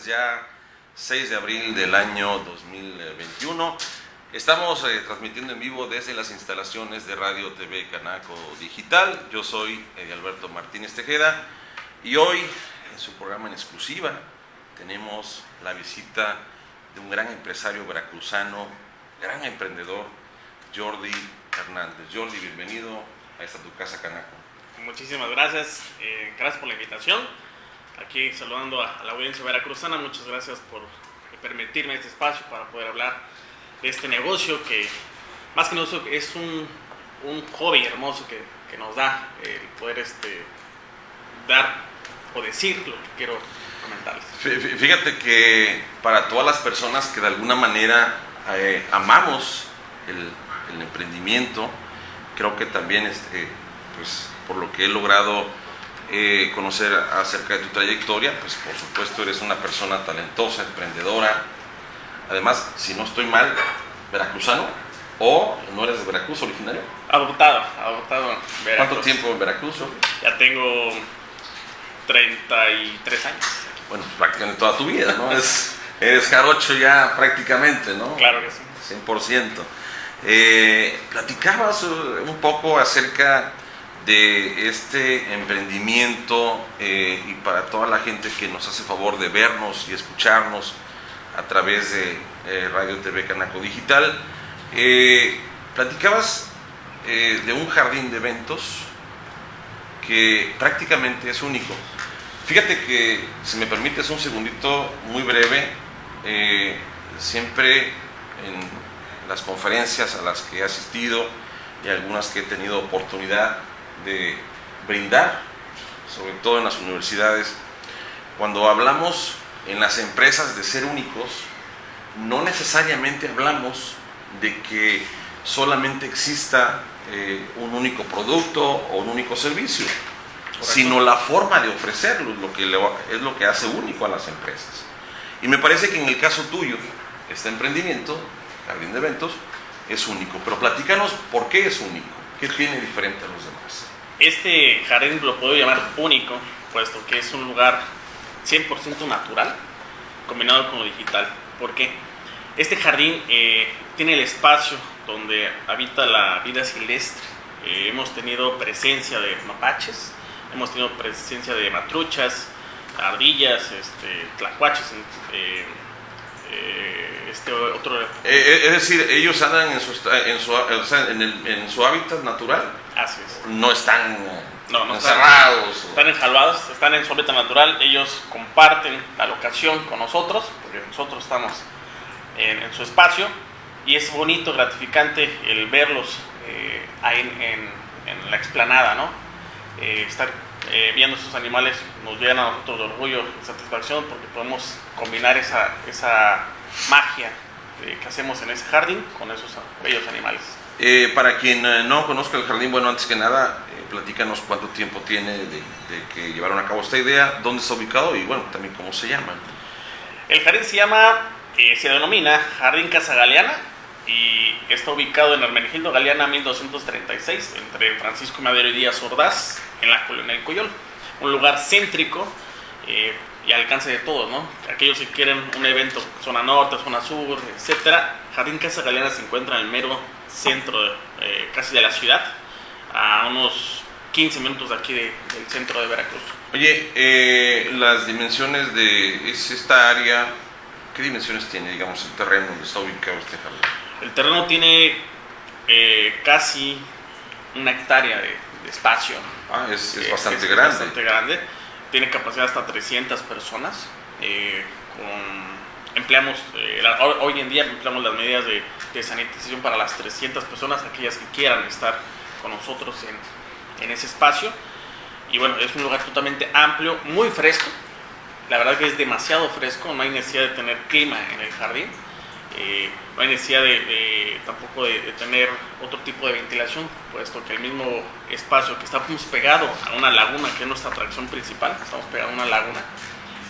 martes ya 6 de abril del año 2021. Estamos eh, transmitiendo en vivo desde las instalaciones de Radio TV Canaco Digital. Yo soy Eddie Alberto Martínez Tejeda y hoy en su programa en exclusiva tenemos la visita de un gran empresario veracruzano, gran emprendedor, Jordi Hernández. Jordi, bienvenido a esta tu casa Canaco. Muchísimas gracias, eh, gracias por la invitación. Aquí saludando a, la audiencia veracruzana, muchas gracias por permitirme este espacio para poder hablar de este negocio que más que negocio es un, un hobby hermoso que, que, nos da el poder este, dar o decir lo que quiero comentarles. Fíjate que para todas las personas que de alguna manera eh, amamos el, el, emprendimiento, creo que también este, pues, por lo que he logrado eh, conocer acerca de tu trayectoria, pues por supuesto eres una persona talentosa, emprendedora. Además, si no estoy mal, veracruzano o no eres de Veracruz originario. Adoptado, adoptado. Veracruz. ¿Cuánto tiempo en Veracruz? Ya tengo 33 años. Bueno, prácticamente toda tu vida, ¿no? Es, eres jarocho ya prácticamente, ¿no? Claro que sí. 100%. Eh, platicabas un poco acerca de este emprendimiento eh, y para toda la gente que nos hace favor de vernos y escucharnos a través de eh, Radio TV Canaco Digital. Eh, platicabas de un jardín de eventos que prácticamente es único. Fíjate que, si me permites un segundito muy breve, siempre en las conferencias a las que he asistido y algunas que he tenido oportunidad de brindar, sobre todo en las universidades. Cuando hablamos en las empresas de ser únicos, no necesariamente hablamos de que solamente exista eh, un único producto o un único servicio, sino la forma de ofrecerlo, lo que es lo que hace único a las empresas. Y me parece que en el caso tuyo, este emprendimiento, Jardín de Eventos, es único. Pero platícanos por qué es único, qué tiene diferente a los demás. Este jardín lo puedo llamar único, puesto que es un lugar 100% natural combinado con lo digital. ¿Por qué? Este jardín eh, tiene el espacio donde habita la vida silvestre. Eh, hemos tenido presencia de mapaches, hemos tenido presencia de matruchas, ardillas, este, tlacuaches, eh, este otro... es decir, ellos andan en su, en su, en, el, en su hábitat natural. Así es. No están no, encerrados. Están, enjalvados, están en su hábitat natural. Ellos comparten la locación con nosotros, porque nosotros estamos en, su espacio. Y es bonito, gratificante el verlos eh, ahí en, la explanada, ¿no? Eh, estar eh, viendo estos animales nos llena a nosotros de orgullo y satisfacción porque podemos combinar esa, esa magia que hacemos en ese jardín con esos bellos animales. Eh, para quien eh, no conozca el jardín, bueno, antes que nada, eh, platícanos cuánto tiempo tiene de, que llevaron a cabo esta idea, dónde está ubicado y bueno, también cómo se llama. El jardín se llama, se denomina Jardín Casa Galeana y está ubicado en Hermenegildo Galeana 1236, entre Francisco Madero y Díaz Ordaz, en la colonia del Coyol. Un lugar céntrico y alcance de todos, ¿no? Aquellos que quieren un evento, zona norte, zona sur, etcétera, Jardín Casa Galeana se encuentra en el mero centro eh, casi de la ciudad, a unos 15 minutos de aquí del centro de Veracruz. Oye, eh, las dimensiones de esta área, ¿qué dimensiones tiene, digamos, el terreno donde está ubicado este jardín? El terreno tiene eh, casi una hectárea de, espacio. Ah, es, bastante grande. bastante grande. Tiene capacidad hasta 300 personas. con empleamos, eh, hoy en día empleamos las medidas de, sanitización para las 300 personas, aquellas que quieran estar con nosotros en, en, ese espacio. Y bueno, es un lugar totalmente amplio, muy fresco. La verdad que es demasiado fresco, no hay necesidad de tener clima en el jardín. Eh, no hay necesidad de, tampoco de, tener otro tipo de ventilación, puesto que el mismo espacio que estamos pegado a una laguna, que es nuestra atracción principal, estamos pegados a una laguna,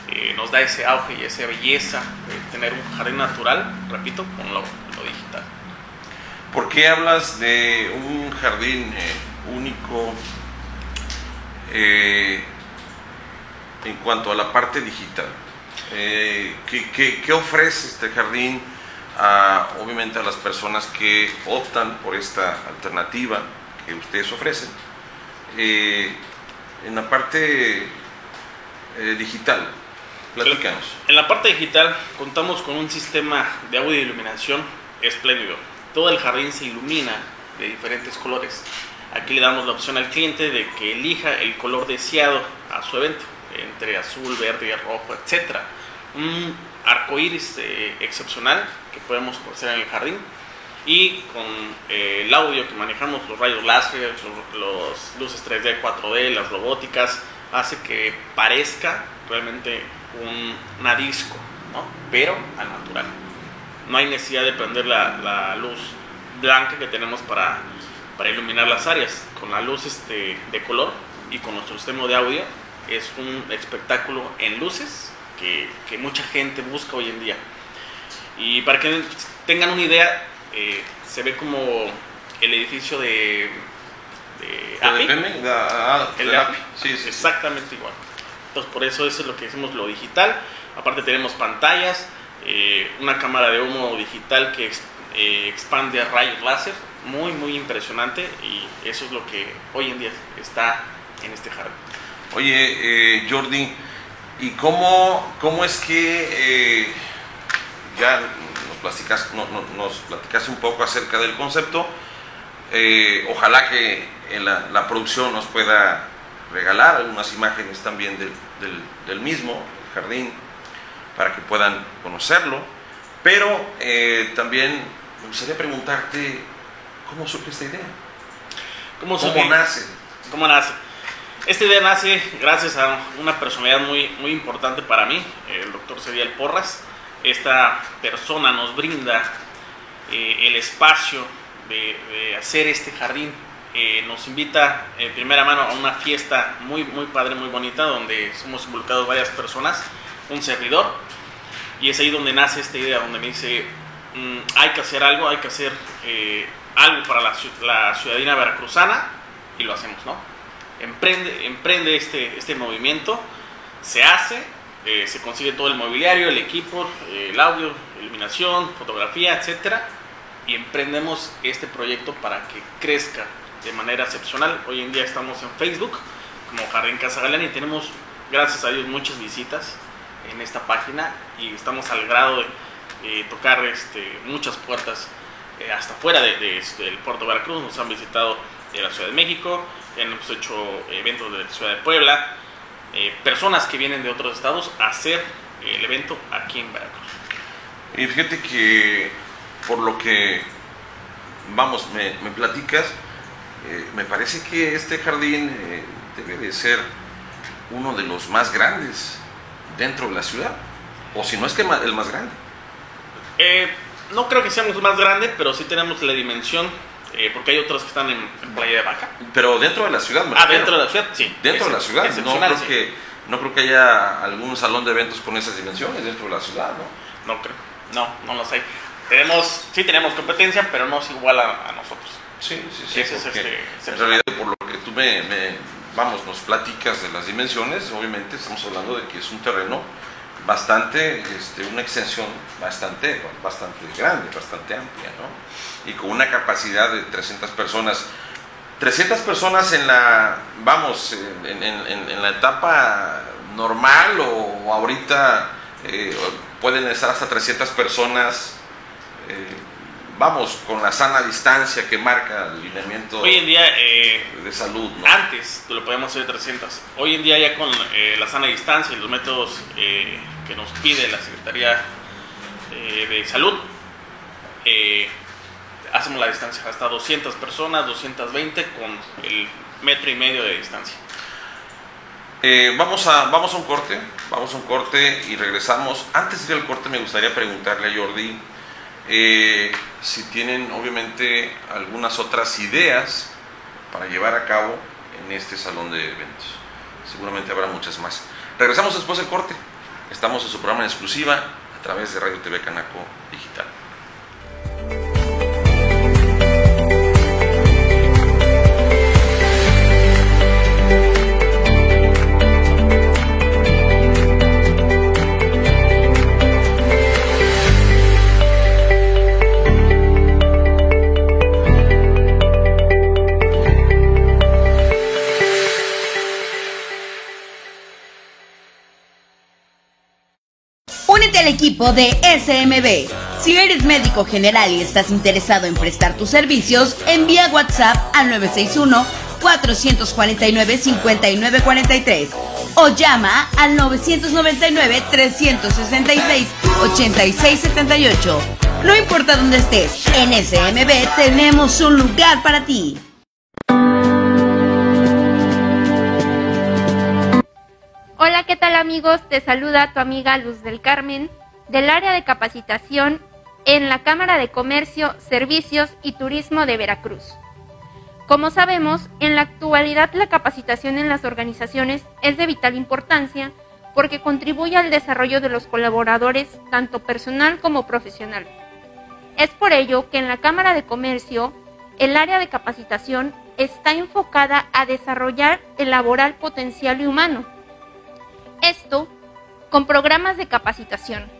eh, nos da ese auge y esa belleza de tener un jardín natural, repito, con lo, digital. ¿Por qué hablas de un jardín eh, único? Eh, en cuanto a la parte digital. ¿qué, ofrece este jardín obviamente a las personas que optan por esta alternativa que ustedes ofrecen? Eh, en la parte eh, digital, platícanos. En la parte digital contamos con un sistema de audio y iluminación espléndido. Todo el jardín se ilumina de diferentes colores. Aquí le damos la opción al cliente de que elija el color deseado a su evento, entre azul, verde, rojo, etc. Un arco iris eh, excepcional que podemos ofrecer en el jardín y con eh, el audio que manejamos, los rayos láser, los, luces 3D, 4D, las robóticas, hace que parezca realmente un, una disco, ¿no? pero al natural. No hay necesidad de prender la, la luz blanca que tenemos para, para, iluminar las áreas. Con la luz este, de color y con nuestro sistema de audio es un espectáculo en luces que, que mucha gente busca hoy en día. Y para que tengan una idea, eh, se ve como el edificio de, de API. Ah, el de API. Sí, sí, Exactamente igual. Entonces, por eso eso es lo que decimos lo digital. Aparte tenemos pantallas, eh, una cámara de humo digital que eh, expande a rayos láser, muy, muy impresionante y eso es lo que hoy en día está en este jardín. Oye, Jordi, ¿y cómo, cómo es que ya platicas, no, nos platicaste un poco acerca del concepto. Eh, ojalá que en la, producción nos pueda regalar algunas imágenes también del, del, mismo, jardín, para que puedan conocerlo. Pero eh, también me gustaría preguntarte, ¿cómo surge esta idea? ¿Cómo, nace? ¿Cómo nace? Esta idea nace gracias a una personalidad muy, muy importante para mí, el doctor Serial Porras esta persona nos brinda eh, el espacio de, hacer este jardín. Eh, nos invita en primera mano a una fiesta muy, muy padre, muy bonita, donde somos involucrados varias personas, un servidor, y es ahí donde nace esta idea, donde me dice, mm, hay que hacer algo, hay que hacer eh, algo para la, la, ciudadanía veracruzana, y lo hacemos, ¿no? Emprende, emprende este, este movimiento, se hace, eh, se consigue todo el mobiliario, el equipo, el audio, iluminación, fotografía, etcétera, y emprendemos este proyecto para que crezca de manera excepcional. Hoy en día estamos en Facebook como Jardín Casa Galán y tenemos, gracias a Dios, muchas visitas en esta página y estamos al grado de eh, tocar este, muchas puertas eh, hasta fuera de, este, del puerto de Veracruz. Nos han visitado de la Ciudad de México, hemos hecho eventos de la Ciudad de Puebla, eh, personas que vienen de otros estados a hacer el evento aquí en Veracruz. Y fíjate que por lo que, vamos, me, platicas, eh, me parece que este jardín eh, debe de ser uno de los más grandes dentro de la ciudad, o si no es que el más grande. no creo que seamos el más grande, pero sí tenemos la dimensión eh, porque hay otros que están en, Playa de Vaca. Pero dentro de la ciudad, Ah, dentro de la ciudad, sí. Dentro de la ciudad, no creo, que, no creo que haya algún salón de eventos con esas dimensiones dentro de la ciudad, ¿no? No creo, no, no los hay. Tenemos, sí tenemos competencia, pero no es igual a, nosotros. Sí, sí, sí. Este, en realidad, por lo que tú me, me, vamos, nos platicas de las dimensiones, obviamente estamos hablando de que es un terreno bastante, este, una extensión bastante, bastante grande, bastante amplia, ¿no? Y con una capacidad de 300 personas. 300 personas en la, vamos, en, en, la etapa normal o, ahorita eh, pueden estar hasta 300 personas, eh, vamos, con la sana distancia que marca el lineamiento Hoy en día, eh, de salud. ¿no? Antes lo podíamos hacer 300. Hoy en día ya con la sana distancia y los métodos que nos pide la Secretaría de Salud, hacemos la distancia hasta 200 personas, 220 con el metro y medio de distancia. Eh, vamos, a, vamos a un corte, vamos a un corte y regresamos. Antes de ir al corte me gustaría preguntarle a Jordi si tienen obviamente algunas otras ideas para llevar a cabo en este salón de eventos. Seguramente habrá muchas más. Regresamos después del corte. Estamos en su programa en exclusiva a través de Radio TV Canaco Digital. Equipo de SMB. Si eres médico general y estás interesado en prestar tus servicios, envía WhatsApp al 961-449-5943 o llama al 999-366-8678. No importa dónde estés, en SMB tenemos un lugar para ti. Hola, ¿qué tal amigos? Te saluda tu amiga Luz del Carmen del área de capacitación en la Cámara de Comercio, Servicios y Turismo de Veracruz. Como sabemos, en la actualidad la capacitación en las organizaciones es de vital importancia porque contribuye al desarrollo de los colaboradores, tanto personal como profesional. Es por ello que en la Cámara de Comercio, el área de capacitación está enfocada a desarrollar el laboral potencial y humano, esto con programas de capacitación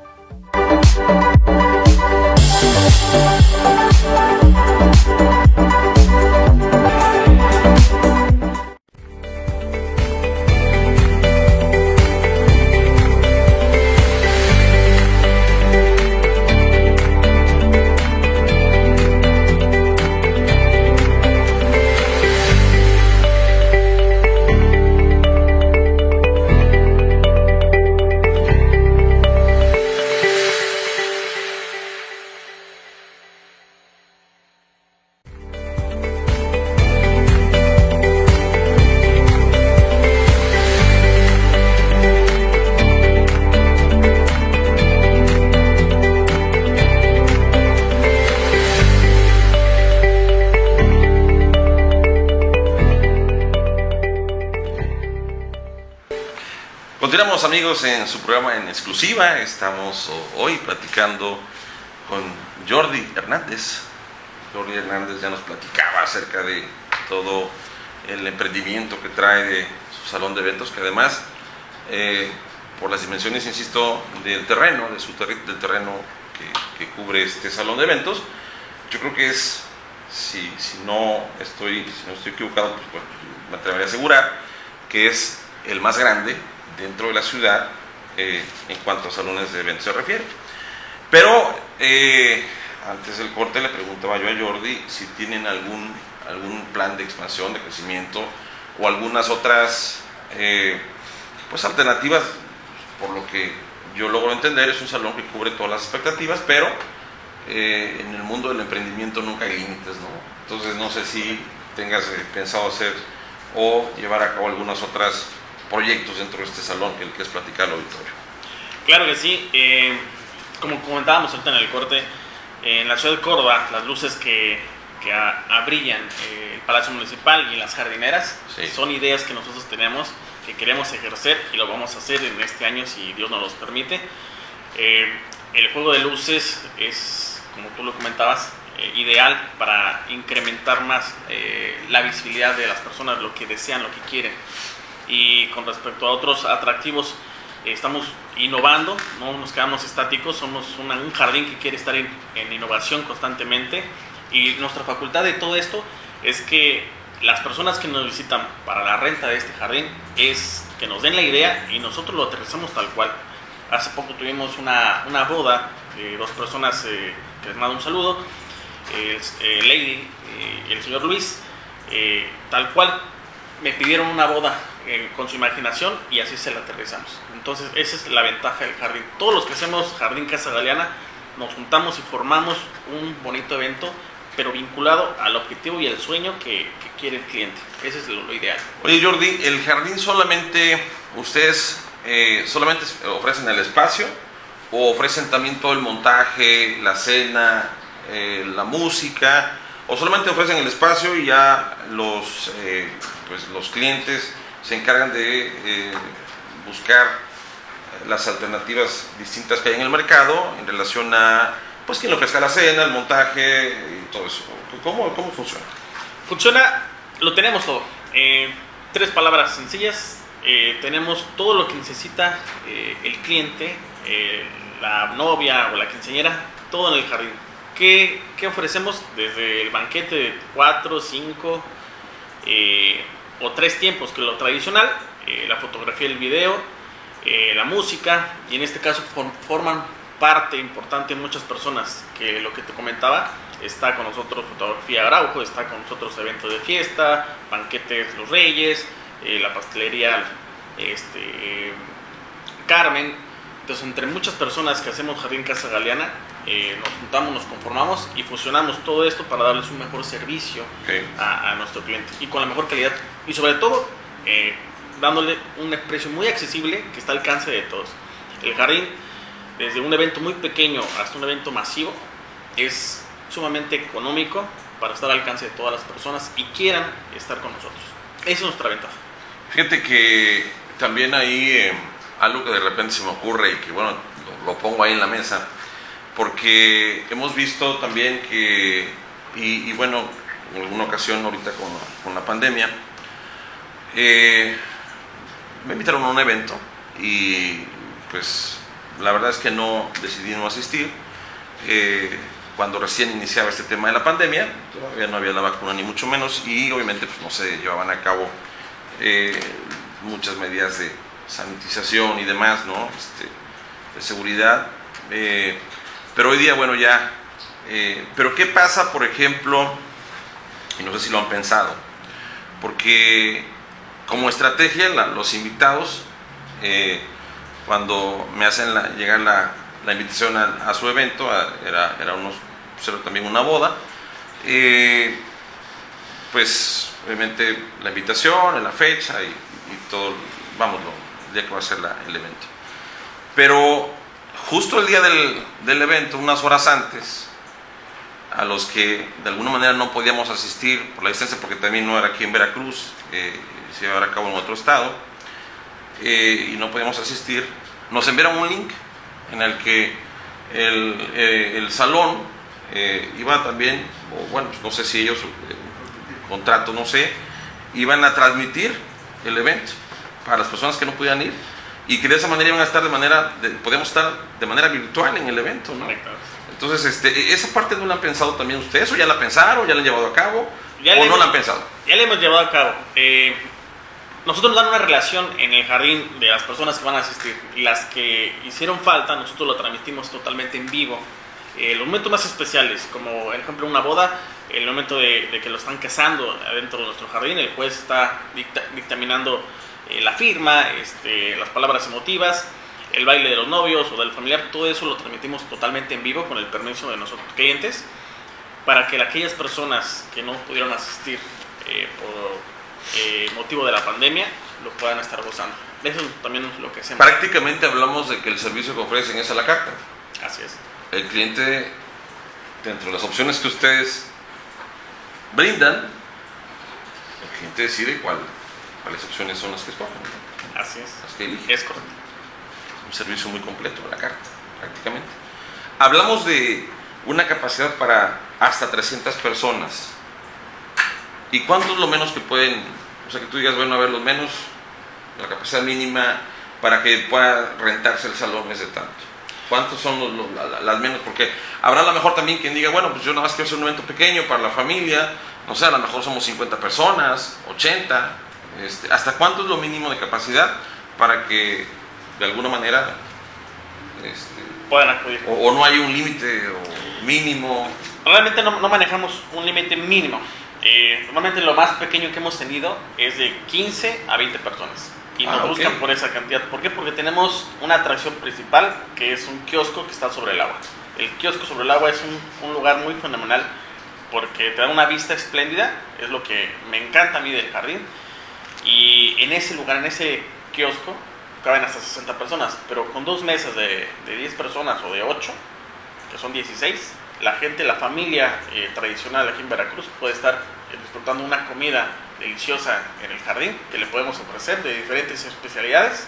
Thank amigos en su programa en exclusiva. Estamos hoy platicando con Jordi Hernández. Jordi Hernández ya nos platicaba acerca de todo el emprendimiento que trae de su salón de eventos, que además, eh, por las dimensiones, insisto, del terreno, de su del terreno que, cubre este salón de eventos, yo creo que es, si, si, no, estoy, si no estoy equivocado, pues, me atrevería a asegurar que es el más grande dentro de la ciudad eh, en cuanto a salones de eventos se refiere. Pero eh, antes del corte le preguntaba yo a Jordi si tienen algún, algún plan de expansión, de crecimiento o algunas otras eh, pues alternativas, por lo que yo logro entender, es un salón que cubre todas las expectativas, pero en el mundo del emprendimiento nunca hay límites, ¿no? Entonces no sé si tengas pensado hacer o llevar a cabo algunas otras proyectos dentro de este salón que quieres platicar al auditorio. Claro que sí. Eh, como comentábamos ahorita en el corte, en la ciudad de Córdoba, las luces que, que abrillan eh, el Palacio Municipal y las jardineras son ideas que nosotros tenemos, que queremos ejercer y lo vamos a hacer en este año si Dios nos los permite. Eh, el juego de luces es, como tú lo comentabas, ideal para incrementar más la visibilidad de las personas, lo que desean, lo que quieren y con respecto a otros atractivos estamos innovando, no nos quedamos estáticos, somos un jardín que quiere estar en, innovación constantemente. Y nuestra facultad de todo esto es que las personas que nos visitan para la renta de este jardín es que nos den la idea y nosotros lo aterrizamos tal cual. Hace poco tuvimos una, una boda de dos personas eh, que les mando un saludo, eh, Lady y el señor Luis, eh, tal cual me pidieron una boda eh, con su imaginación y así se la aterrizamos. Entonces, esa es la ventaja del jardín. Todos los que hacemos Jardín Casa Galeana nos juntamos y formamos un bonito evento, pero vinculado al objetivo y al sueño que, quiere el cliente. Ese es lo, ideal. Oye, Jordi, ¿el jardín solamente, ustedes eh, solamente ofrecen el espacio o ofrecen también todo el montaje, la cena, eh, la música? ¿O solamente ofrecen el espacio y ya los, pues, los clientes se encargan de eh, buscar las alternativas distintas que hay en el mercado en relación a pues quien le ofrezca la cena, el montaje y todo eso. ¿Cómo, cómo funciona? Funciona, lo tenemos todo. Eh, tres palabras sencillas. Eh, tenemos todo lo que necesita eh, el cliente, la novia o la quinceañera, todo en el jardín. ¿Qué, ¿Qué, ofrecemos? Desde el banquete de cuatro, cinco o tres tiempos, que lo tradicional, la fotografía el video, la música, y en este caso forman parte importante muchas personas, que lo que te comentaba, está con nosotros Fotografía Araujo, está con nosotros eventos de fiesta, banquetes Los Reyes, eh, la pastelería este, Carmen. Entonces, entre muchas personas que hacemos Jardín Casa Galeana, eh, nos juntamos, nos conformamos y fusionamos todo esto para darles un mejor servicio a, nuestro cliente y con la mejor calidad y sobre todo eh, dándole un precio muy accesible que está al alcance de todos. El jardín, desde un evento muy pequeño hasta un evento masivo, es sumamente económico para estar al alcance de todas las personas y quieran estar con nosotros. Esa es nuestra ventaja. Fíjate que también ahí eh, algo que de repente se me ocurre y que bueno, lo, pongo ahí en la mesa, porque hemos visto también que, y, bueno, en alguna ocasión ahorita con, con la pandemia, eh, me invitaron a un evento y pues la verdad es que no decidí no asistir. Eh, cuando recién iniciaba este tema de la pandemia, todavía no había la vacuna ni mucho menos y obviamente pues, no se llevaban a cabo eh, muchas medidas de sanitización y demás, ¿no? Este, de seguridad. Pero hoy día, bueno, ya... Eh, pero ¿qué pasa, por ejemplo, y no sé si lo han pensado, porque como estrategia los invitados, cuando me hacen llegar la, la invitación a, su evento, era, era unos, pues también una boda. Eh, pues obviamente la invitación, la fecha y, todo, vamos, el día que va a ser el evento. Pero justo el día del, evento, unas horas antes, a los que de alguna manera no podíamos asistir por la distancia, porque también no era aquí en Veracruz, eh, se iba a cabo en otro estado, eh, y no podíamos asistir, nos enviaron un link en el que el, eh, el salón eh, iba también, o bueno, pues no sé si ellos, contrato, no sé, iban a transmitir el evento para las personas que no podían ir y que de esa manera iban a estar de manera, de, podíamos estar de manera virtual en el evento, ¿no? Entonces, este, esa parte no la han pensado también ustedes, o ya la pensaron, ya la han llevado a cabo, o no la han pensado. Ya la hemos llevado a cabo. Eh, nosotros nos dan una relación en el jardín de las personas que van a asistir. Las que hicieron falta, nosotros lo transmitimos totalmente en vivo. Eh, los momentos más especiales, como por ejemplo una boda, el momento de, que lo están casando adentro de nuestro jardín, el juez está dictaminando eh, la firma, este, las palabras emotivas, el baile de los novios o del familiar, todo eso lo transmitimos totalmente en vivo con el permiso de nosotros clientes, para que aquellas personas que no pudieron asistir eh, por eh, motivo de la pandemia lo puedan estar gozando. Eso también es lo que hacemos. Prácticamente hablamos de que el servicio que ofrecen es a la carta. Así es. El cliente, dentro de las opciones que ustedes brindan, el cliente decide cuál, cuáles opciones son las que escogen. Así es. Las que elige. Es correcto. Un servicio muy completo, la carta, prácticamente. Hablamos de una capacidad para hasta 300 personas. ¿Y cuánto es lo menos que pueden o sea, que tú digas, bueno, a ver, los menos, la capacidad mínima para que pueda rentarse el salón es de tanto. ¿Cuántos son los, las menos? Porque habrá a lo mejor también quien diga, bueno, pues yo nada más quiero hacer un evento pequeño para la familia, no sé, a lo mejor somos 50 personas, 80, este, ¿hasta cuánto es lo mínimo de capacidad para que de alguna manera este, puedan acudir? O, no hay un límite mínimo. Realmente no manejamos un límite mínimo. Eh, normalmente lo más pequeño que hemos tenido es de 15 a 20 personas. Y nos ah, buscan por esa cantidad. ¿Por qué? Porque tenemos una atracción principal que es un kiosco que está sobre el agua. El kiosco sobre el agua es un, un lugar muy fenomenal porque te da una vista espléndida, es lo que me encanta a mí del jardín. Y en ese lugar, en ese kiosco, caben hasta 60 personas, pero con dos mesas de, de 10 personas o de 8, que son 16, la gente, la familia eh, tradicional aquí en Veracruz puede estar eh, disfrutando una comida deliciosa en el jardín que le podemos ofrecer de diferentes especialidades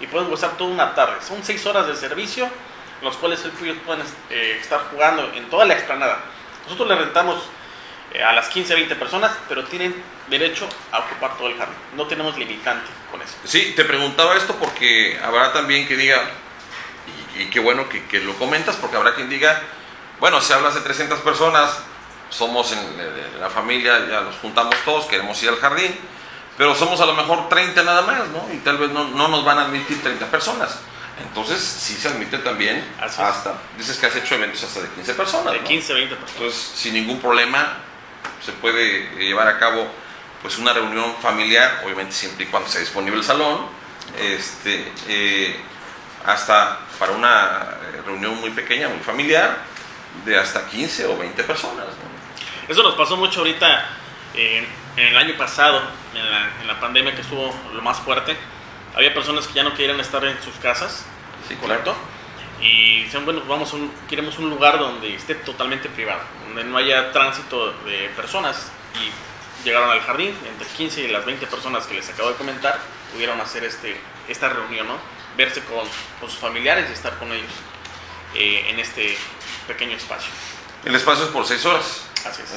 y pueden gozar toda una tarde. Son seis horas de servicio, en los cuales ellos pueden eh, estar jugando en toda la explanada. Nosotros le rentamos eh, a las 15, 20 personas, pero tienen derecho a ocupar todo el jardín. No tenemos limitante con eso. Sí, te preguntaba esto porque habrá también que diga, y, qué bueno que, que, lo comentas, porque habrá quien diga, bueno, si hablas de 300 personas, somos en, la familia, ya nos juntamos todos, queremos ir al jardín, pero somos a lo mejor 30 nada más, ¿no? Y tal vez no, no nos van a admitir 30 personas. Entonces, sí se admite también hasta, dices que has hecho eventos hasta de 15 personas. De 15, 20 personas. Entonces, sin ningún problema, se puede llevar a cabo pues una reunión familiar, obviamente siempre y cuando sea disponible el salón, este, eh, hasta para una reunión muy pequeña, muy familiar, de hasta 15 o 20 personas. Eso nos pasó mucho ahorita eh, en el año pasado, en la, pandemia que estuvo lo más fuerte. Había personas que ya no querían estar en sus casas, sí, correcto. Y dicen, bueno, vamos un, queremos un lugar donde esté totalmente privado, donde no haya tránsito de personas. Y llegaron al jardín, entre 15 y las 20 personas que les acabo de comentar, pudieron hacer este, esta reunión, ¿no? verse con, con sus familiares y estar con ellos eh, en este pequeño espacio. El espacio es por 6 horas. Así es.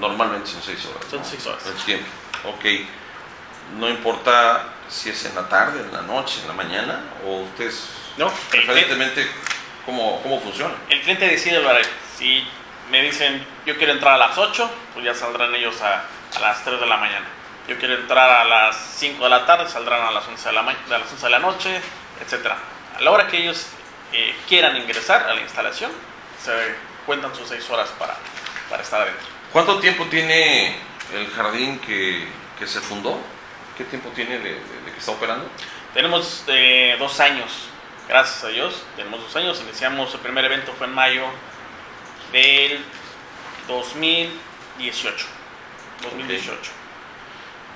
normalmente son 6 horas. Son 6 horas. El tiempo. Ok. No importa si es en la tarde, en la noche, en la mañana, o ustedes. No, preferentemente, ¿cómo, ¿cómo funciona? El cliente decide, si me dicen yo quiero entrar a las 8, pues ya saldrán ellos a, a las 3 de la mañana. Yo quiero entrar a las 5 de la tarde, saldrán a las 11 de la, a las 11 de la noche, etc. A la hora que ellos eh, quieran ingresar a la instalación, se cuentan sus 6 horas para, para estar adentro. ¿Cuánto tiempo tiene el jardín que, que se fundó? ¿Qué tiempo tiene de, que está operando? Tenemos eh, dos años, gracias a Dios, tenemos dos años. Iniciamos, el primer evento fue en mayo del 2018. 2018.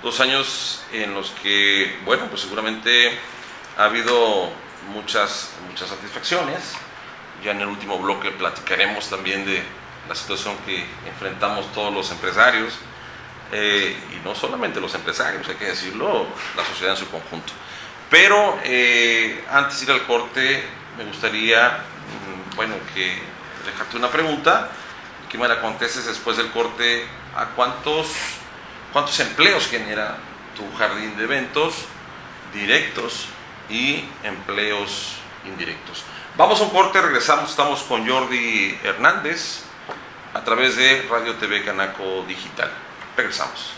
Dos años en los que, bueno, pues seguramente ha habido muchas, muchas satisfacciones. Ya en el último bloque platicaremos también de la situación que enfrentamos todos los empresarios, eh, y no solamente los empresarios, hay que decirlo, la sociedad en su conjunto. Pero eh, antes de ir al corte, me gustaría, mm, bueno, que dejarte una pregunta que me la contestes después del corte, ¿a cuántos, cuántos empleos genera tu jardín de eventos directos y empleos indirectos? Vamos a un corte, regresamos, estamos con Jordi Hernández a través de Radio TV Canaco Digital. Regresamos.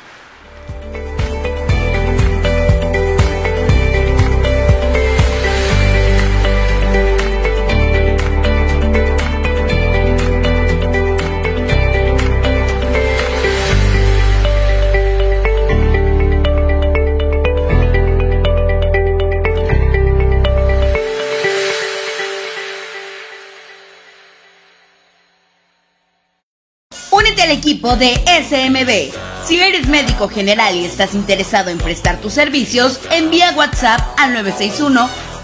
De SMB. Si eres médico general y estás interesado en prestar tus servicios, envía WhatsApp al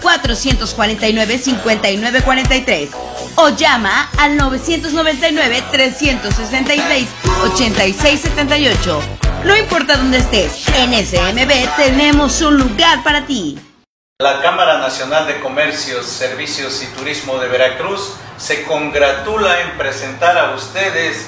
961-449-5943 o llama al 999-366-8678. No importa dónde estés, en SMB tenemos un lugar para ti. La Cámara Nacional de Comercios, Servicios y Turismo de Veracruz se congratula en presentar a ustedes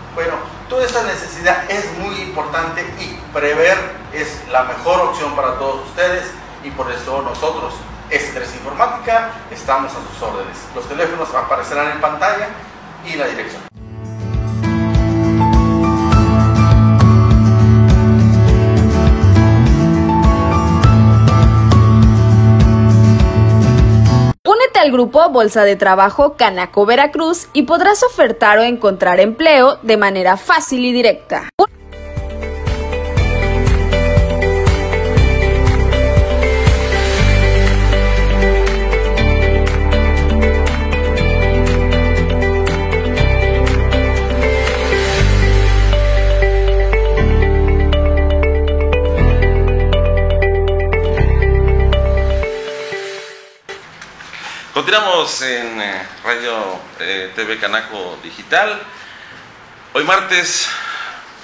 Bueno, toda esta necesidad es muy importante y prever es la mejor opción para todos ustedes y por eso nosotros, S3 Informática, estamos a sus órdenes. Los teléfonos aparecerán en pantalla y la dirección. Al grupo Bolsa de Trabajo Canaco Veracruz y podrás ofertar o encontrar empleo de manera fácil y directa. Continuamos en eh, Radio eh, TV Canaco Digital. Hoy martes,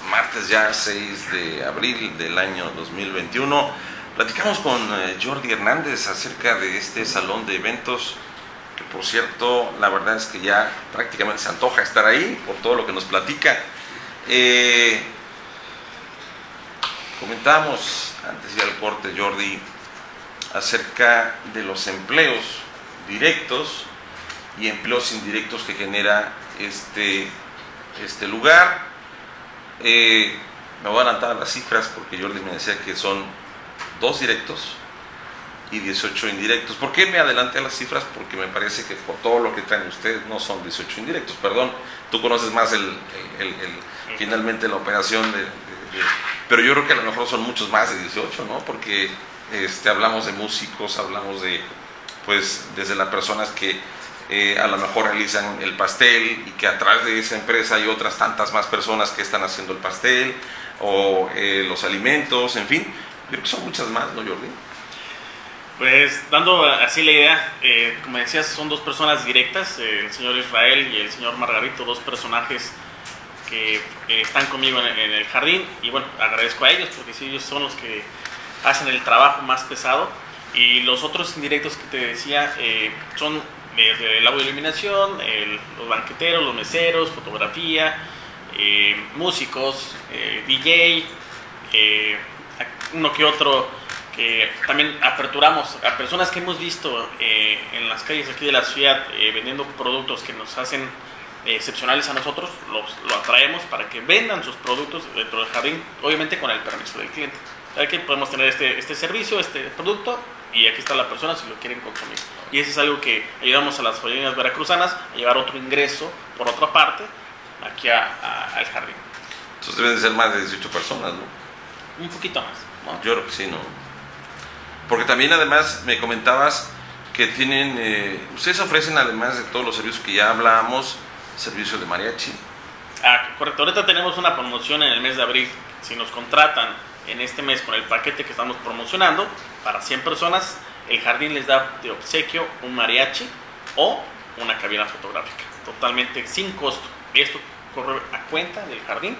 martes ya 6 de abril del año 2021, platicamos con eh, Jordi Hernández acerca de este salón de eventos, que por cierto, la verdad es que ya prácticamente se antoja estar ahí por todo lo que nos platica. Eh, comentamos antes ya el corte, Jordi, acerca de los empleos directos y empleos indirectos que genera este, este lugar. Eh, me voy a adelantar a las cifras porque Jordi me decía que son dos directos y 18 indirectos. ¿Por qué me adelanté a las cifras? Porque me parece que por todo lo que traen ustedes no son 18 indirectos. Perdón, tú conoces más el, finalmente la operación de- Pero yo creo que a lo mejor son muchos más de 18, ¿no? Porque este, hablamos de músicos, hablamos de, pues, desde las personas que eh, a lo mejor realizan el pastel y que atrás de esa empresa hay otras tantas más personas que están haciendo el pastel o eh, los alimentos, en fin. Yo creo que son muchas más, ¿no, Jordi? Pues dando así la idea, eh, como decías, son dos personas directas, el señor Israel y el señor Margarito, dos personajes que están conmigo en, en el jardín y bueno, agradezco a ellos porque sí, ellos son los que hacen el trabajo más pesado y los otros indirectos que te decía eh, son desde el audio iluminación, el- los banqueteros, los meseros, fotografía, eh, músicos, eh, DJ, eh, uno que otro que también aperturamos a personas que hemos visto eh, en las calles aquí de la ciudad eh, vendiendo productos que nos hacen eh, excepcionales a nosotros, los, lo atraemos para que vendan sus productos dentro del jardín, obviamente con el permiso del cliente. Ya que podemos tener este, este servicio, este producto, y aquí está la persona si lo quieren consumir. Y eso es algo que ayudamos a las joyerías veracruzanas a llevar otro ingreso por otra parte aquí a- a- al jardín. Entonces deben de ser más de 18 personas, ¿no? Un poquito más. ¿no? Yo creo que sí, ¿no? Porque también además me comentabas que tienen, eh, ustedes ofrecen además de todos los servicios que ya hablábamos, servicio de mariachi. Ah, correcto. Ahorita tenemos una promoción en el mes de abril. Si nos contratan en este mes con el paquete que estamos promocionando, para 100 personas, el jardín les da de obsequio un mariachi o una cabina fotográfica. Totalmente sin costo. Esto corre a cuenta del jardín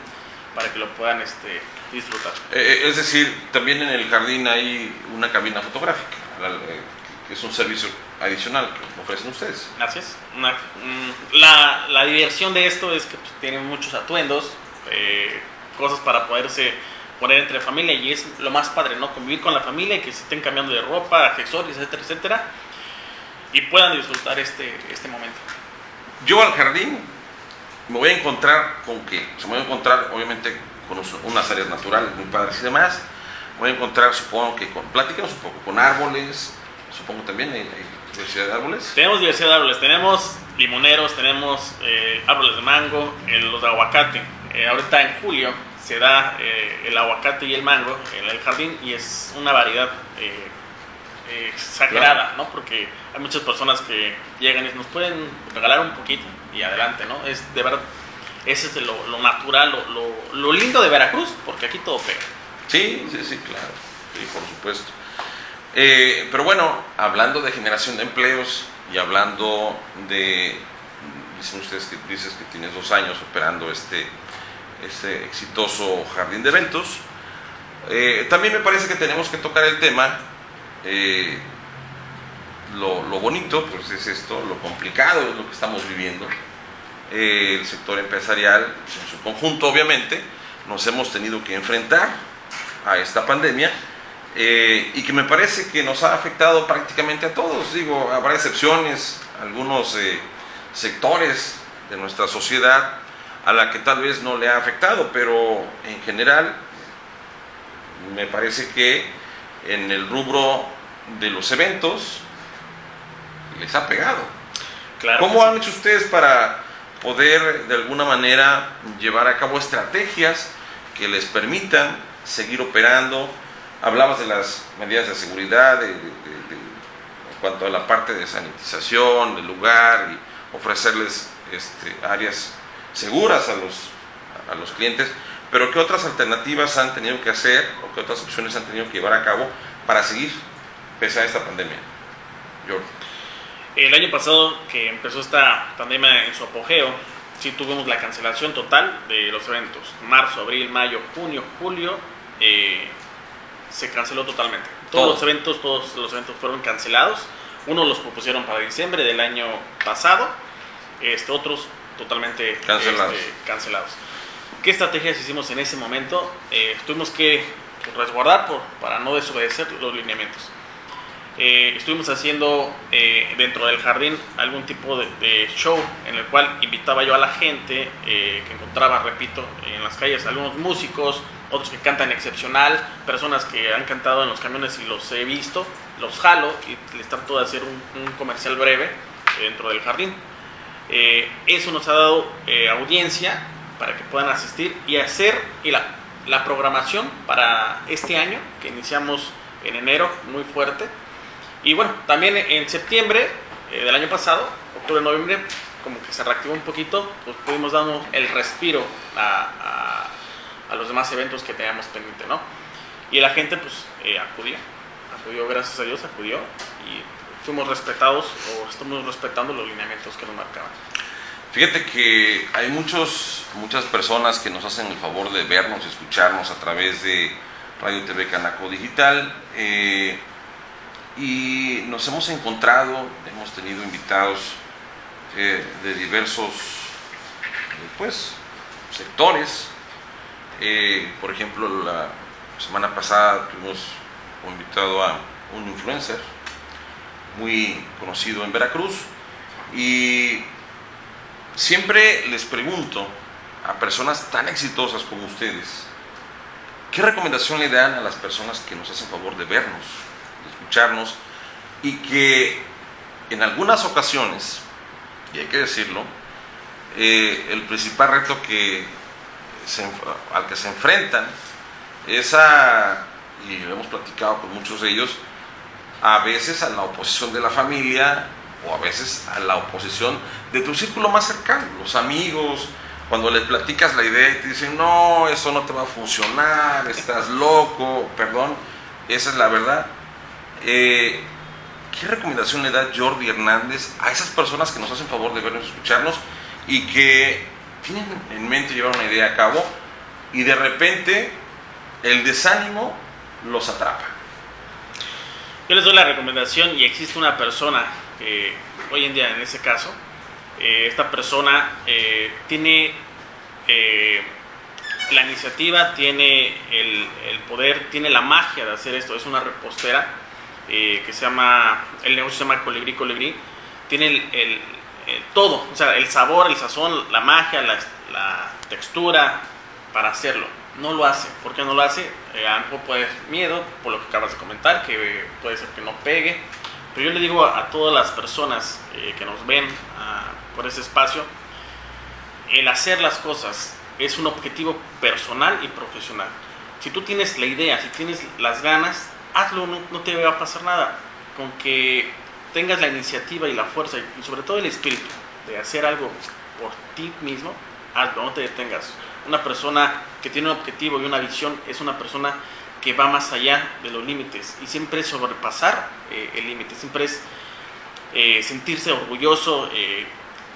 para que lo puedan este, disfrutar. Eh, es decir, también en el jardín hay una cabina fotográfica, eh, que es un servicio adicional que ofrecen ustedes. Gracias. Una- mm, la, la diversión de esto es que pues, tienen muchos atuendos, eh, cosas para poderse poner entre familia y es lo más padre, ¿no? Convivir con la familia y que se estén cambiando de ropa, accesorios, etcétera, etcétera, y puedan disfrutar este, este momento. Yo al jardín me voy a encontrar con qué? O sea, me voy a encontrar obviamente con unas áreas naturales muy padres y demás. Me voy a encontrar, supongo que con, platícanos un poco, con árboles, supongo también hay, hay diversidad de árboles. Tenemos diversidad de árboles, tenemos limoneros, tenemos eh, árboles de mango, eh, los de aguacate. Eh, ahorita en julio se da eh, el aguacate y el mango en el jardín y es una variedad eh, eh, exagerada, ¿no? Porque hay muchas personas que llegan y nos pueden regalar un poquito y adelante, ¿no? Es de verdad, ese es lo, lo natural, lo, lo- lo lindo de Veracruz, porque aquí todo pega. Sí, sí, sí, claro, sí, por supuesto. Eh, pero bueno, hablando de generación de empleos y hablando de, dicen ustedes que dices que tienes dos años operando este, este exitoso jardín de eventos, eh, también me parece que tenemos que tocar el tema, eh, lo, lo bonito pues es esto, lo complicado es lo que estamos viviendo, Eh, el sector empresarial en su conjunto obviamente, nos hemos tenido que enfrentar a esta pandemia eh, y que me parece que nos ha afectado prácticamente a todos. Digo, habrá excepciones, algunos eh, sectores de nuestra sociedad a la que tal vez no le ha afectado, pero en general me parece que en el rubro de los eventos les ha pegado. Claro. ¿Cómo han hecho ustedes para poder de alguna manera llevar a cabo estrategias que les permitan seguir operando? Hablabas de las medidas de seguridad, de- de- de- de- en cuanto a la parte de sanitización del lugar y ofrecerles este, áreas seguras a los, a los clientes, pero ¿qué otras alternativas han tenido que hacer o qué otras opciones han tenido que llevar a cabo para seguir pese a esta pandemia? Jordi. El año pasado, que empezó esta pandemia en su apogeo, sí tuvimos la cancelación total de los eventos. Marzo, abril, mayo, junio, julio, eh, se canceló totalmente. Todos Todo. los eventos, todos los eventos fueron cancelados. Unos los propusieron para diciembre del año pasado, este, otros totalmente Cancelados. este, cancelados. ¿Qué estrategias hicimos en ese momento? Eh, tuvimos que resguardar por, para no desobedecer los lineamientos. Eh, estuvimos haciendo eh, dentro del jardín algún tipo de, de show en el cual invitaba yo a la gente eh, que encontraba, repito, en las calles, algunos músicos, otros que cantan excepcional, personas que han cantado en los camiones y los he visto, los jalo y les trato de hacer un, un comercial breve dentro del jardín. Eh, eso nos ha dado eh, audiencia para que puedan asistir y hacer la, la programación para este año, que iniciamos en enero muy fuerte. Y bueno, también en septiembre eh, del año pasado, octubre, noviembre, como que se reactivó un poquito, pues pudimos darnos el respiro a, a- a los demás eventos que teníamos pendiente, ¿no? Y la gente pues eh, acudió, acudió, gracias a Dios, acudió y fuimos respetados o estamos respetando los lineamientos que nos marcaban. Fíjate que hay muchos, muchas personas que nos hacen el favor de vernos, escucharnos a través de Radio TV Canaco Digital. eh, y nos hemos encontrado, hemos tenido invitados eh, de diversos eh, pues, sectores. Por ejemplo, la semana pasada tuvimos invitado a un influencer muy conocido en Veracruz. Y siempre les pregunto a personas tan exitosas como ustedes, ¿qué recomendación le dan a las personas que nos hacen favor de vernos, de escucharnos y que en algunas ocasiones, y hay que decirlo, eh, el principal reto que al que se enfrentan es y lo hemos platicado con muchos de ellos, a veces a la oposición de la familia o a veces a la oposición de tu círculo más cercano, los amigos, cuando les platicas la idea y te dicen, no, eso no te va a funcionar, estás loco, perdón, esa es la verdad. Eh, ¿Qué recomendación le da Jordi Hernández a esas personas que nos hacen favor de vernos escucharnos y que tienen en mente llevar una idea a cabo y de repente el desánimo los atrapa? Yo les doy la recomendación y existe una persona que hoy en día en ese caso, eh, esta persona eh, tiene eh, la iniciativa, tiene el, poder, tiene la magia de hacer esto, es una repostera que se llama, el negocio se llama Colibrí Colibrí, tiene el, todo, o sea, el sabor, el sazón, la magia, la textura para hacerlo. No lo hace. ¿Por qué no lo hace? Eh, a lo puede ser miedo, por lo que acabas de comentar, que puede ser que no pegue. Pero yo le digo a, a todas las personas eh, que nos ven ah, por ese espacio, el hacer las cosas es un objetivo personal y profesional. Si tú tienes la idea, si tienes las ganas, hazlo, no, no te va a pasar nada. Con que tengas la iniciativa y la fuerza y sobre todo el espíritu de hacer algo por ti mismo, hazlo, no te detengas. Una persona que tiene un objetivo y una visión es una persona que va más allá de los límites y siempre es sobrepasar eh, el límite, siempre es eh, sentirse orgulloso, eh,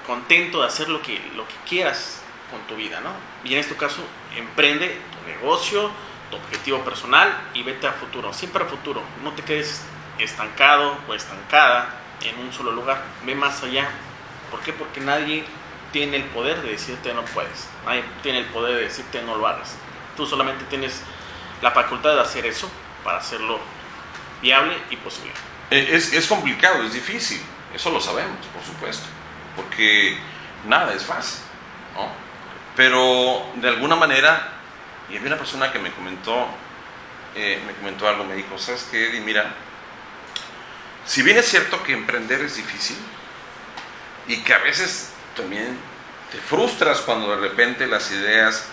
contento de hacer lo que, lo que quieras con tu vida, ¿no? Y en este caso, emprende tu negocio, tu objetivo personal y vete a futuro, siempre a futuro, no te quedes estancado o estancada en un solo lugar, ve más allá. ¿Por qué? Porque nadie tiene el poder de decirte no puedes, nadie tiene el poder de decirte no lo hagas. Tú solamente tienes la facultad de hacer eso para hacerlo viable y posible. Eh, Es, es complicado, es difícil, eso lo sabemos, por supuesto, porque nada es fácil, ¿no? Pero de alguna manera, y había una persona que me comentó, eh, me comentó algo, me dijo, ¿sabes qué, Eddie? Mira, si bien es cierto que emprender es difícil y que a veces también te frustras cuando de repente las ideas,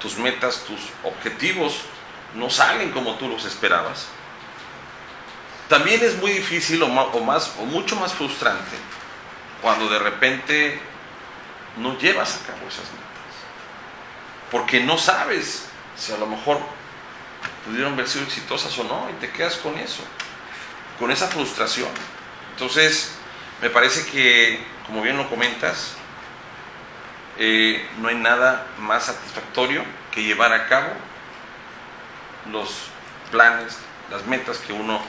tus metas, tus objetivos no salen como tú los esperabas, también es muy difícil o, más o mucho más frustrante cuando de repente no llevas a cabo esas metas. Porque no sabes si a lo mejor pudieron haber sido exitosas o no y te quedas con eso, con esa frustración. Entonces, Me parece que, como bien lo comentas, eh, no hay nada más satisfactorio que llevar a cabo los planes, las metas que uno,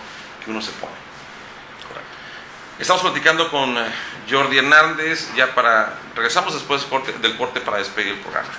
que uno se pone. Estamos platicando con eh, Jordi Hernández, ya para, regresamos después del corte, del corte para despedir el programa.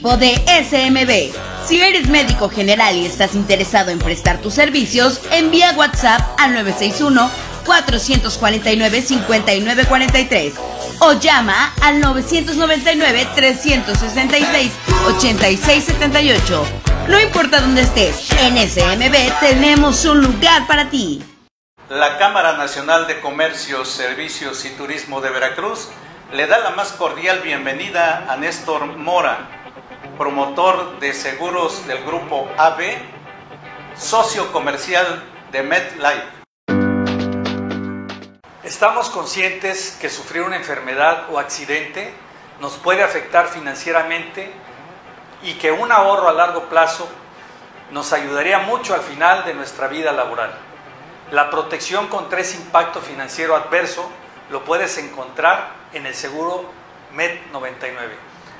De SMB. Si eres médico general y estás interesado en prestar tus servicios, envía WhatsApp al 961-449-5943 o llama al 999-366-8678. No importa dónde estés, en SMB tenemos un lugar para ti. La Cámara Nacional de Comercio, Servicios y Turismo de Veracruz le da la más cordial bienvenida a Néstor Mora, promotor de seguros del grupo AB, socio comercial de MedLife. Estamos conscientes que sufrir una enfermedad o accidente nos puede afectar financieramente y que un ahorro a largo plazo nos ayudaría mucho al final de nuestra vida laboral. La protección contra ese impacto financiero adverso lo puedes encontrar en el seguro MED 99.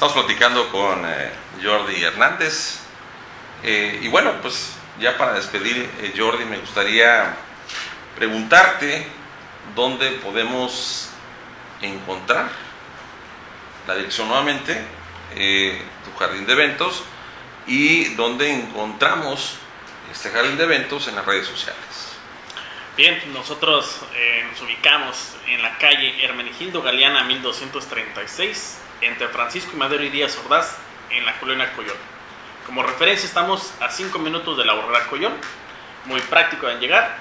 Estamos platicando con eh, Jordi Hernández. Eh, y bueno, pues ya para despedir, eh, Jordi, me gustaría preguntarte dónde podemos encontrar la dirección nuevamente, tu jardín de eventos, y dónde encontramos este jardín de eventos en las redes sociales. Bien, nosotros nos ubicamos en la calle Hermenegildo Galeana 1236 entre Francisco y Madero y Díaz Ordaz en la colonia Coyón. Como referencia estamos a 5 minutos de la Borrera Coyón, muy práctico en llegar.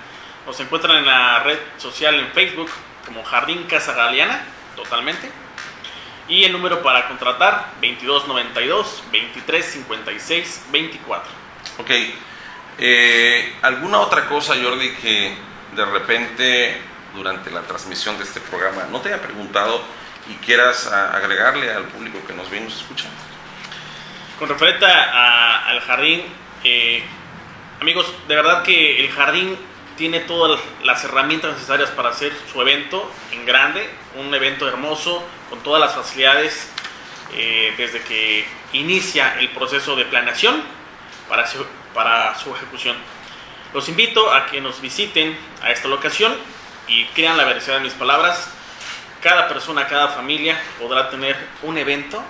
Nos encuentran en la red social en Facebook como Jardín Casa Galeana, totalmente. Y el número para contratar 2292 2356 24. Ok. Eh, ¿Alguna otra cosa, Jordi, que de repente durante la transmisión de este programa no te haya preguntado y quieras agregarle al público que nos ve y nos escucha. Con referente al jardín, eh, amigos, de verdad que el jardín tiene todas las herramientas necesarias para hacer su evento en grande, un evento hermoso, con todas las facilidades eh, desde que inicia el proceso de planeación para su, para su ejecución. Los invito a que nos visiten a esta locación y crean la veracidad de mis palabras cada persona, cada familia podrá tener un evento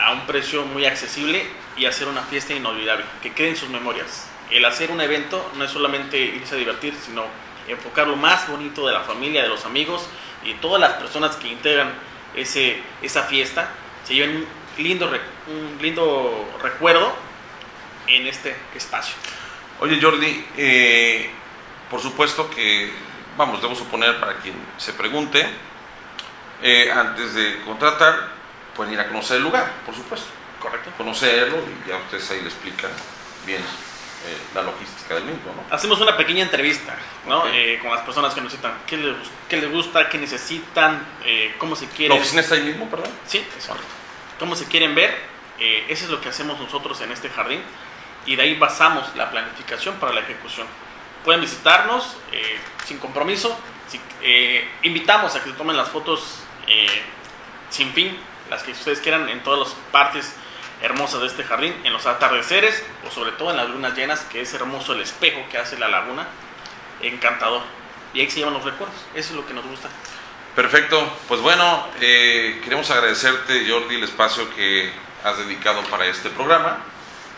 a un precio muy accesible y hacer una fiesta inolvidable, que quede en sus memorias. El hacer un evento no es solamente irse a divertir, sino enfocar lo más bonito de la familia, de los amigos y todas las personas que integran ese, esa fiesta, se lleven un lindo, un lindo recuerdo en este espacio. Oye Jordi, eh, por supuesto que, vamos, debo suponer para quien se pregunte, eh, antes de contratar, pueden ir a conocer el lugar, por supuesto. Correcto. Conocerlo y ya ustedes ahí le explican bien eh, la logística del mismo. ¿no? Hacemos una pequeña entrevista ¿no? Eh, con las personas que necesitan, qué les, qué les gusta, qué necesitan, cómo se quieren. ¿La oficina está ahí mismo, perdón? Sí, es correcto. ¿Cómo se quieren ver? eso es lo que hacemos nosotros en este jardín y de ahí basamos la planificación para la ejecución. Pueden visitarnos sin compromiso. Si, invitamos a que se tomen las fotos eh, sin fin, las que ustedes quieran en todas las partes hermosas de este jardín, en los atardeceres o sobre todo en las lunas llenas, que es hermoso el espejo que hace la laguna, encantador. Y ahí se llevan los recuerdos, eso es lo que nos gusta. Perfecto, pues bueno, eh, queremos agradecerte Jordi el espacio que has dedicado para este programa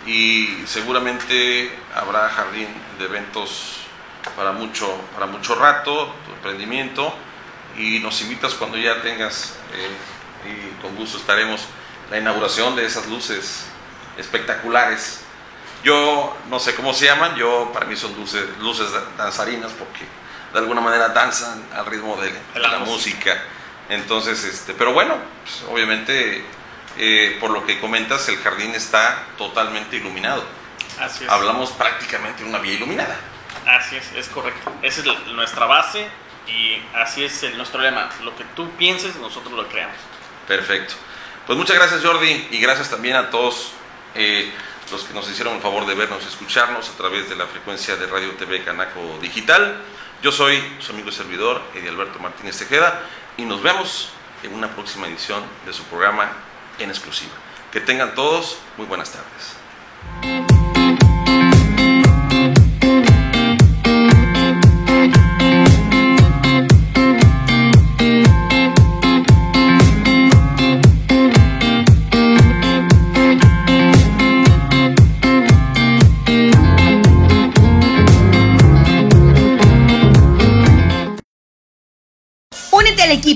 y seguramente habrá jardín de eventos para mucho, para mucho rato, tu emprendimiento y nos invitas cuando ya tengas eh, y con gusto estaremos la inauguración de esas luces espectaculares. Yo no sé cómo se llaman, yo para mí son luces, luces danzarinas porque de alguna manera danzan al ritmo de, la, música. Entonces, este, pero bueno, pues, obviamente eh, por lo que comentas, el jardín está totalmente iluminado. Así es. Hablamos prácticamente de una vía iluminada. Así es, es correcto. Esa es nuestra base y así es el, nuestro lema. Lo que tú pienses, nosotros lo creamos. Perfecto. Pues muchas gracias Jordi y gracias también a todos eh, los que nos hicieron el favor de vernos y escucharnos a través de la frecuencia de Radio TV Canaco Digital. Yo soy su amigo y servidor, Eddie Alberto Martínez Tejeda, y nos vemos en una próxima edición de su programa en exclusiva. Que tengan todos muy buenas tardes.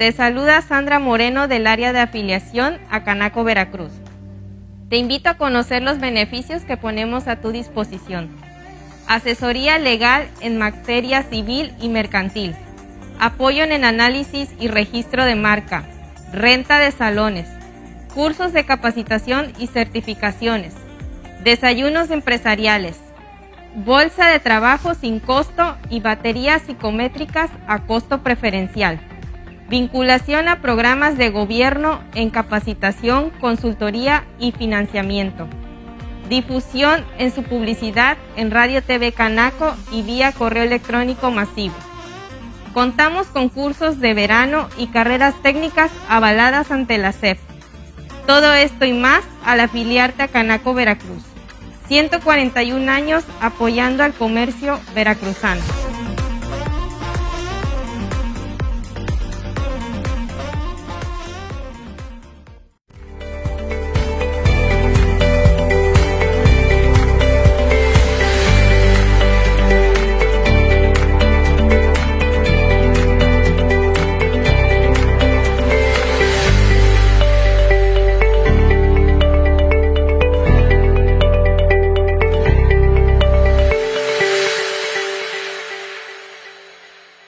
te saluda Sandra Moreno del área de afiliación a Canaco Veracruz. Te invito a conocer los beneficios que ponemos a tu disposición. Asesoría legal en materia civil y mercantil. Apoyo en el análisis y registro de marca. Renta de salones. Cursos de capacitación y certificaciones. Desayunos empresariales. Bolsa de trabajo sin costo y baterías psicométricas a costo preferencial Vinculación a programas de gobierno en capacitación, consultoría y financiamiento. Difusión en su publicidad en Radio TV Canaco y vía correo electrónico masivo. Contamos con cursos de verano y carreras técnicas avaladas ante la CEP. Todo esto y más al afiliarte a Canaco Veracruz. 141 años apoyando al comercio veracruzano.